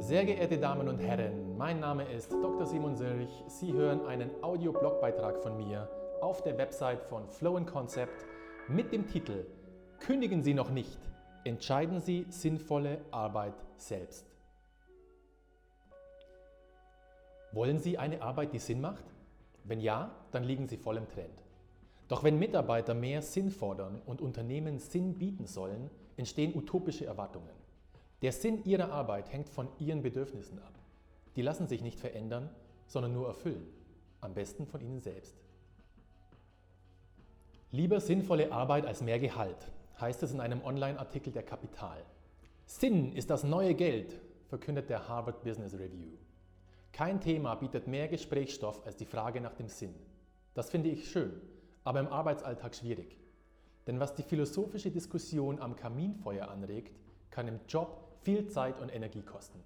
Sehr geehrte Damen und Herren, mein Name ist Dr. Simon Sirch. Sie hören einen Audio-Blogbeitrag von mir auf der Website von Flow Concept mit dem Titel Kündigen Sie noch nicht, entscheiden Sie sinnvolle Arbeit selbst. Wollen Sie eine Arbeit, die Sinn macht? Wenn ja, dann liegen Sie voll im Trend. Doch wenn Mitarbeiter mehr Sinn fordern und Unternehmen Sinn bieten sollen, entstehen utopische Erwartungen. Der Sinn ihrer Arbeit hängt von ihren Bedürfnissen ab. Die lassen sich nicht verändern, sondern nur erfüllen. Am besten von ihnen selbst. Lieber sinnvolle Arbeit als mehr Gehalt, heißt es in einem Online-Artikel der Kapital. Sinn ist das neue Geld, verkündet der Harvard Business Review. Kein Thema bietet mehr Gesprächsstoff als die Frage nach dem Sinn. Das finde ich schön, aber im Arbeitsalltag schwierig. Denn was die philosophische Diskussion am Kaminfeuer anregt, kann im Job viel Zeit und Energie kosten.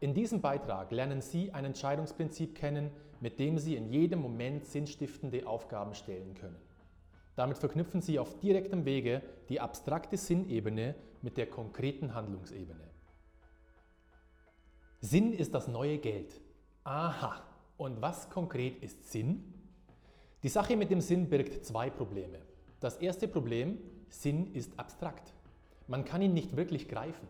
In diesem Beitrag lernen Sie ein Entscheidungsprinzip kennen, mit dem Sie in jedem Moment sinnstiftende Aufgaben stellen können. Damit verknüpfen Sie auf direktem Wege die abstrakte Sinnebene mit der konkreten Handlungsebene. Sinn ist das neue Geld. Aha, und was konkret ist Sinn? Die Sache mit dem Sinn birgt zwei Probleme. Das erste Problem, Sinn ist abstrakt. Man kann ihn nicht wirklich greifen.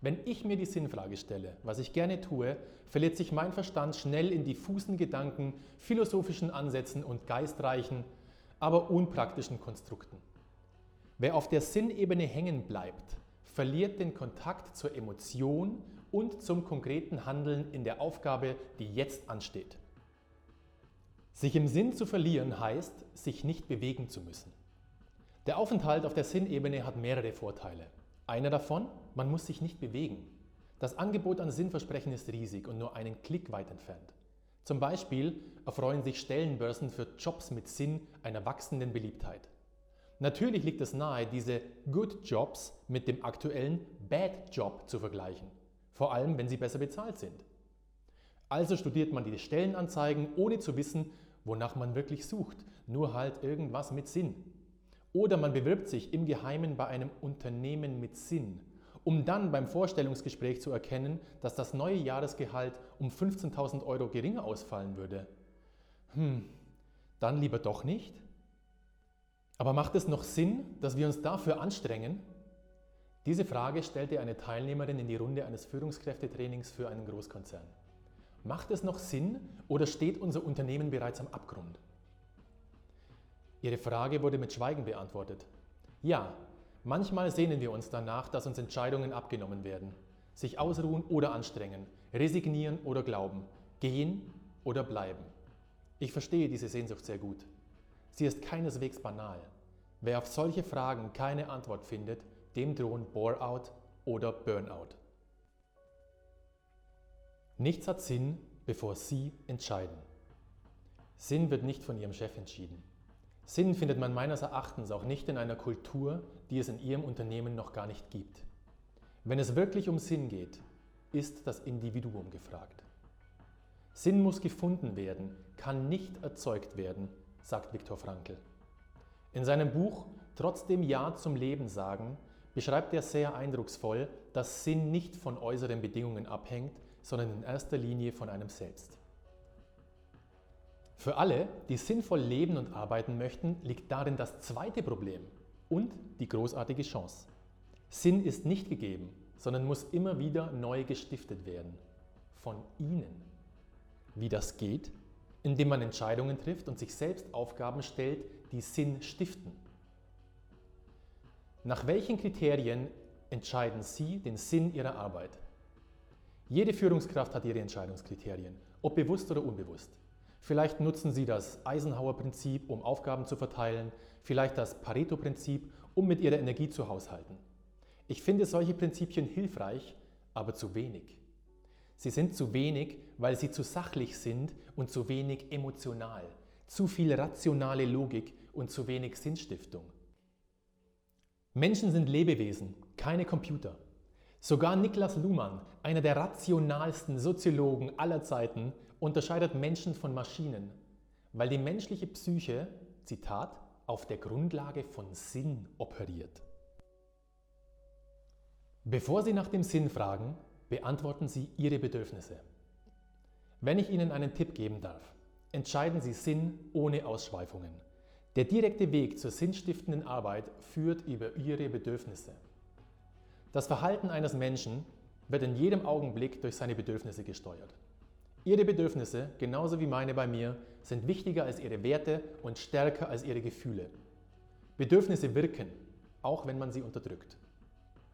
Wenn ich mir die Sinnfrage stelle, was ich gerne tue, verliert sich mein Verstand schnell in diffusen Gedanken, philosophischen Ansätzen und geistreichen, aber unpraktischen Konstrukten. Wer auf der Sinnebene hängen bleibt, verliert den Kontakt zur Emotion und zum konkreten Handeln in der Aufgabe, die jetzt ansteht. Sich im Sinn zu verlieren heißt, sich nicht bewegen zu müssen. Der Aufenthalt auf der Sinnebene hat mehrere Vorteile. Einer davon, man muss sich nicht bewegen. Das Angebot an Sinnversprechen ist riesig und nur einen Klick weit entfernt. Zum Beispiel erfreuen sich Stellenbörsen für Jobs mit Sinn einer wachsenden Beliebtheit. Natürlich liegt es nahe, diese Good Jobs mit dem aktuellen Bad Job zu vergleichen, vor allem wenn sie besser bezahlt sind. Also studiert man die Stellenanzeigen, ohne zu wissen, wonach man wirklich sucht, nur halt irgendwas mit Sinn. Oder man bewirbt sich im Geheimen bei einem Unternehmen mit Sinn, um dann beim Vorstellungsgespräch zu erkennen, dass das neue Jahresgehalt um 15.000 Euro geringer ausfallen würde. Hm, dann lieber doch nicht? Aber macht es noch Sinn, dass wir uns dafür anstrengen? Diese Frage stellte eine Teilnehmerin in die Runde eines Führungskräftetrainings für einen Großkonzern. Macht es noch Sinn oder steht unser Unternehmen bereits am Abgrund? Ihre Frage wurde mit Schweigen beantwortet. Ja, manchmal sehnen wir uns danach, dass uns Entscheidungen abgenommen werden. Sich ausruhen oder anstrengen, resignieren oder glauben, gehen oder bleiben. Ich verstehe diese Sehnsucht sehr gut. Sie ist keineswegs banal. Wer auf solche Fragen keine Antwort findet, dem drohen Bore-out oder Burnout. Nichts hat Sinn, bevor Sie entscheiden. Sinn wird nicht von Ihrem Chef entschieden. Sinn findet man meines Erachtens auch nicht in einer Kultur, die es in Ihrem Unternehmen noch gar nicht gibt. Wenn es wirklich um Sinn geht, ist das Individuum gefragt. Sinn muss gefunden werden, kann nicht erzeugt werden, sagt Viktor Frankl. In seinem Buch Trotzdem Ja zum Leben sagen beschreibt er sehr eindrucksvoll, dass Sinn nicht von äußeren Bedingungen abhängt, sondern in erster Linie von einem selbst. Für alle, die sinnvoll leben und arbeiten möchten, liegt darin das zweite Problem und die großartige Chance. Sinn ist nicht gegeben, sondern muss immer wieder neu gestiftet werden. Von Ihnen. Wie das geht? Indem man Entscheidungen trifft und sich selbst Aufgaben stellt, die Sinn stiften. Nach welchen Kriterien entscheiden Sie den Sinn Ihrer Arbeit? Jede Führungskraft hat ihre Entscheidungskriterien, ob bewusst oder unbewusst. Vielleicht nutzen Sie das Eisenhower-Prinzip, um Aufgaben zu verteilen, vielleicht das Pareto-Prinzip, um mit Ihrer Energie zu haushalten. Ich finde solche Prinzipien hilfreich, aber zu wenig. Sie sind zu wenig, weil sie zu sachlich sind und zu wenig emotional, zu viel rationale Logik und zu wenig Sinnstiftung. Menschen sind Lebewesen, keine Computer. Sogar Niklas Luhmann, einer der rationalsten Soziologen aller Zeiten, unterscheidet Menschen von Maschinen, weil die menschliche Psyche, Zitat, auf der Grundlage von Sinn operiert. Bevor Sie nach dem Sinn fragen, Beantworten Sie Ihre Bedürfnisse. Wenn ich Ihnen einen Tipp geben darf, entscheiden Sie Sinn ohne Ausschweifungen. Der direkte Weg zur sinnstiftenden Arbeit führt über Ihre Bedürfnisse. Das Verhalten eines Menschen wird in jedem Augenblick durch seine Bedürfnisse gesteuert. Ihre Bedürfnisse, genauso wie meine bei mir, sind wichtiger als Ihre Werte und stärker als Ihre Gefühle. Bedürfnisse wirken, auch wenn man sie unterdrückt.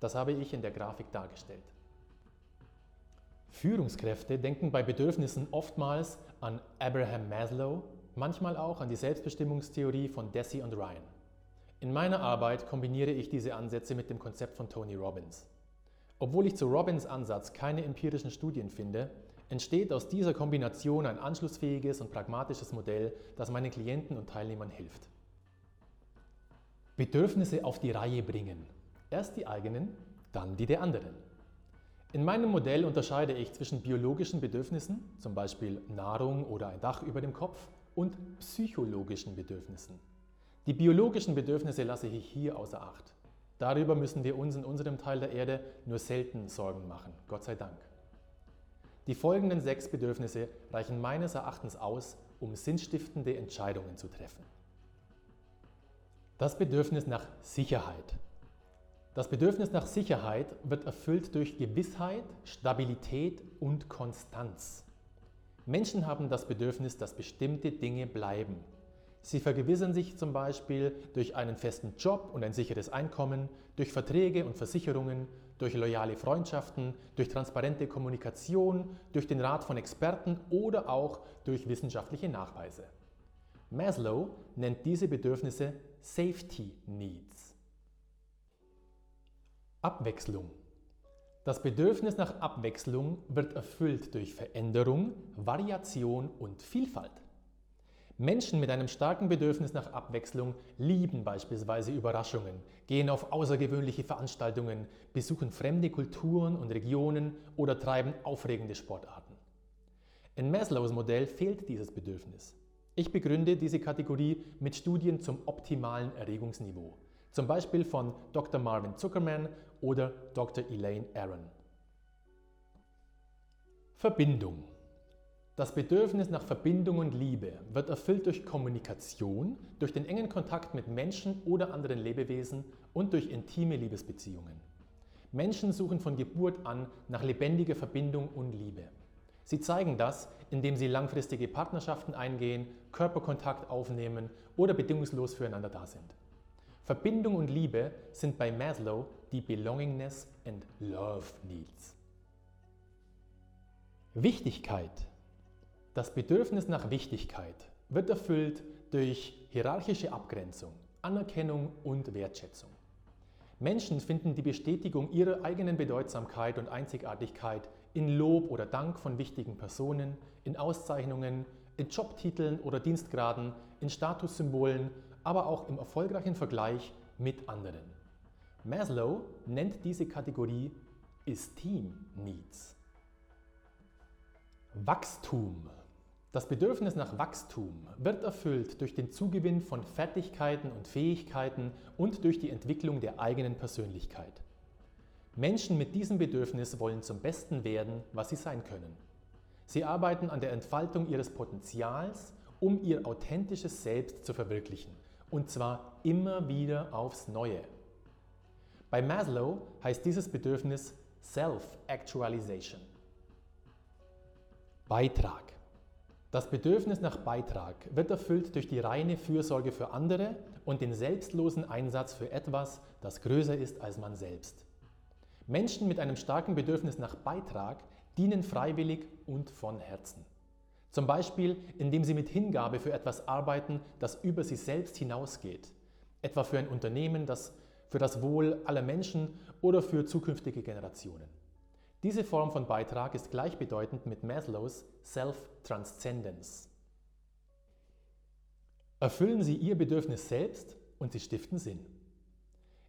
Das habe ich in der Grafik dargestellt. Führungskräfte denken bei Bedürfnissen oftmals an Abraham Maslow, manchmal auch an die Selbstbestimmungstheorie von Deci und Ryan. In meiner Arbeit kombiniere ich diese Ansätze mit dem Konzept von Tony Robbins. Obwohl ich zu Robbins Ansatz keine empirischen Studien finde, entsteht aus dieser Kombination ein anschlussfähiges und pragmatisches Modell, das meinen Klienten und Teilnehmern hilft. Bedürfnisse auf die Reihe bringen. Erst die eigenen, dann die der anderen. In meinem Modell unterscheide ich zwischen biologischen Bedürfnissen, zum Beispiel Nahrung oder ein Dach über dem Kopf, und psychologischen Bedürfnissen. Die biologischen Bedürfnisse lasse ich hier außer Acht. Darüber müssen wir uns in unserem Teil der Erde nur selten Sorgen machen, Gott sei Dank. Die folgenden sechs Bedürfnisse reichen meines Erachtens aus, um sinnstiftende Entscheidungen zu treffen. Das Bedürfnis nach Sicherheit. Das Bedürfnis nach Sicherheit wird erfüllt durch Gewissheit, Stabilität und Konstanz. Menschen haben das Bedürfnis, dass bestimmte Dinge bleiben. Sie vergewissern sich zum Beispiel durch einen festen Job und ein sicheres Einkommen, durch Verträge und Versicherungen, durch loyale Freundschaften, durch transparente Kommunikation, durch den Rat von Experten oder auch durch wissenschaftliche Nachweise. Maslow nennt diese Bedürfnisse Safety Needs. Abwechslung. Das Bedürfnis nach Abwechslung wird erfüllt durch Veränderung, Variation und Vielfalt. Menschen mit einem starken Bedürfnis nach Abwechslung lieben beispielsweise Überraschungen, gehen auf außergewöhnliche Veranstaltungen, besuchen fremde Kulturen und Regionen oder treiben aufregende Sportarten. In Maslows Modell fehlt dieses Bedürfnis. Ich begründe diese Kategorie mit Studien zum optimalen Erregungsniveau zum Beispiel von Dr. Marvin Zuckerman oder Dr. Elaine Aaron. Verbindung. Das Bedürfnis nach Verbindung und Liebe wird erfüllt durch Kommunikation, durch den engen Kontakt mit Menschen oder anderen Lebewesen und durch intime Liebesbeziehungen. Menschen suchen von Geburt an nach lebendiger Verbindung und Liebe. Sie zeigen das, indem sie langfristige Partnerschaften eingehen, Körperkontakt aufnehmen oder bedingungslos füreinander da sind. Verbindung und Liebe sind bei Maslow die Belongingness and Love Needs. Wichtigkeit. Das Bedürfnis nach Wichtigkeit wird erfüllt durch hierarchische Abgrenzung, Anerkennung und Wertschätzung. Menschen finden die Bestätigung ihrer eigenen Bedeutsamkeit und Einzigartigkeit in Lob oder Dank von wichtigen Personen, in Auszeichnungen, in Jobtiteln oder Dienstgraden, in Statussymbolen aber auch im erfolgreichen Vergleich mit anderen. Maslow nennt diese Kategorie Esteem Needs. Wachstum. Das Bedürfnis nach Wachstum wird erfüllt durch den Zugewinn von Fertigkeiten und Fähigkeiten und durch die Entwicklung der eigenen Persönlichkeit. Menschen mit diesem Bedürfnis wollen zum Besten werden, was sie sein können. Sie arbeiten an der Entfaltung ihres Potenzials, um ihr authentisches Selbst zu verwirklichen und zwar immer wieder aufs Neue. Bei Maslow heißt dieses Bedürfnis Self-Actualization. Beitrag. Das Bedürfnis nach Beitrag wird erfüllt durch die reine Fürsorge für andere und den selbstlosen Einsatz für etwas, das größer ist als man selbst. Menschen mit einem starken Bedürfnis nach Beitrag dienen freiwillig und von Herzen. Zum Beispiel, indem sie mit Hingabe für etwas arbeiten, das über sie selbst hinausgeht. Etwa für ein Unternehmen, das für das Wohl aller Menschen oder für zukünftige Generationen. Diese Form von Beitrag ist gleichbedeutend mit Maslows Self-Transcendence. Erfüllen Sie Ihr Bedürfnis selbst und Sie stiften Sinn.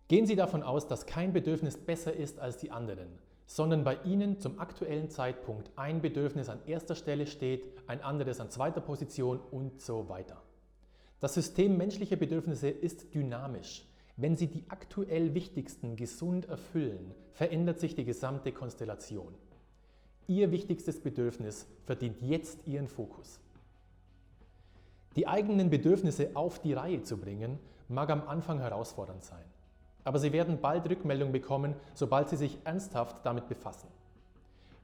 Gehen Sie davon aus, dass kein Bedürfnis besser ist als die anderen, sondern bei Ihnen zum aktuellen Zeitpunkt ein Bedürfnis an erster Stelle steht, ein anderes an zweiter Position und so weiter. Das System menschlicher Bedürfnisse ist dynamisch. Wenn Sie die aktuell wichtigsten gesund erfüllen, verändert sich die gesamte Konstellation. Ihr wichtigstes Bedürfnis verdient jetzt Ihren Fokus. Die eigenen Bedürfnisse auf die Reihe zu bringen, mag am Anfang herausfordernd sein. Aber Sie werden bald Rückmeldung bekommen, sobald Sie sich ernsthaft damit befassen.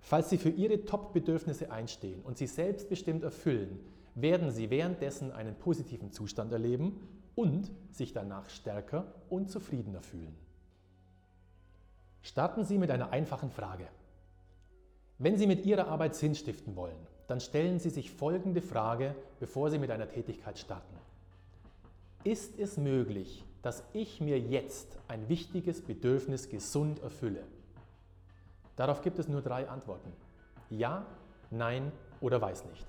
Falls Sie für Ihre Top-Bedürfnisse einstehen und sie selbstbestimmt erfüllen, werden Sie währenddessen einen positiven Zustand erleben und sich danach stärker und zufriedener fühlen. Starten Sie mit einer einfachen Frage. Wenn Sie mit Ihrer Arbeit Sinn stiften wollen, dann stellen Sie sich folgende Frage, bevor Sie mit einer Tätigkeit starten. Ist es möglich, dass ich mir jetzt ein wichtiges Bedürfnis gesund erfülle? Darauf gibt es nur drei Antworten. Ja, nein oder weiß nicht.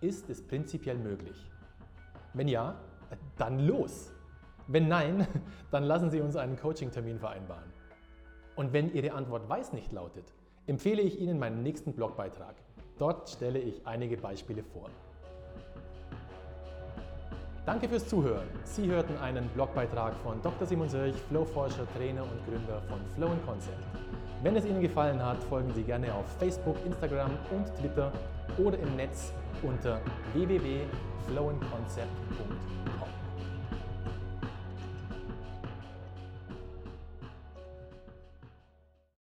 Ist es prinzipiell möglich? Wenn ja, dann los. Wenn nein, dann lassen Sie uns einen Coaching-Termin vereinbaren. Und wenn Ihre Antwort weiß nicht lautet, empfehle ich Ihnen meinen nächsten Blogbeitrag. Dort stelle ich einige Beispiele vor. Danke fürs Zuhören. Sie hörten einen Blogbeitrag von Dr. Simon Sirch, Flowforscher, Trainer und Gründer von Flow Concept. Wenn es Ihnen gefallen hat, folgen Sie gerne auf Facebook, Instagram und Twitter oder im Netz unter www.flowandconcept.com.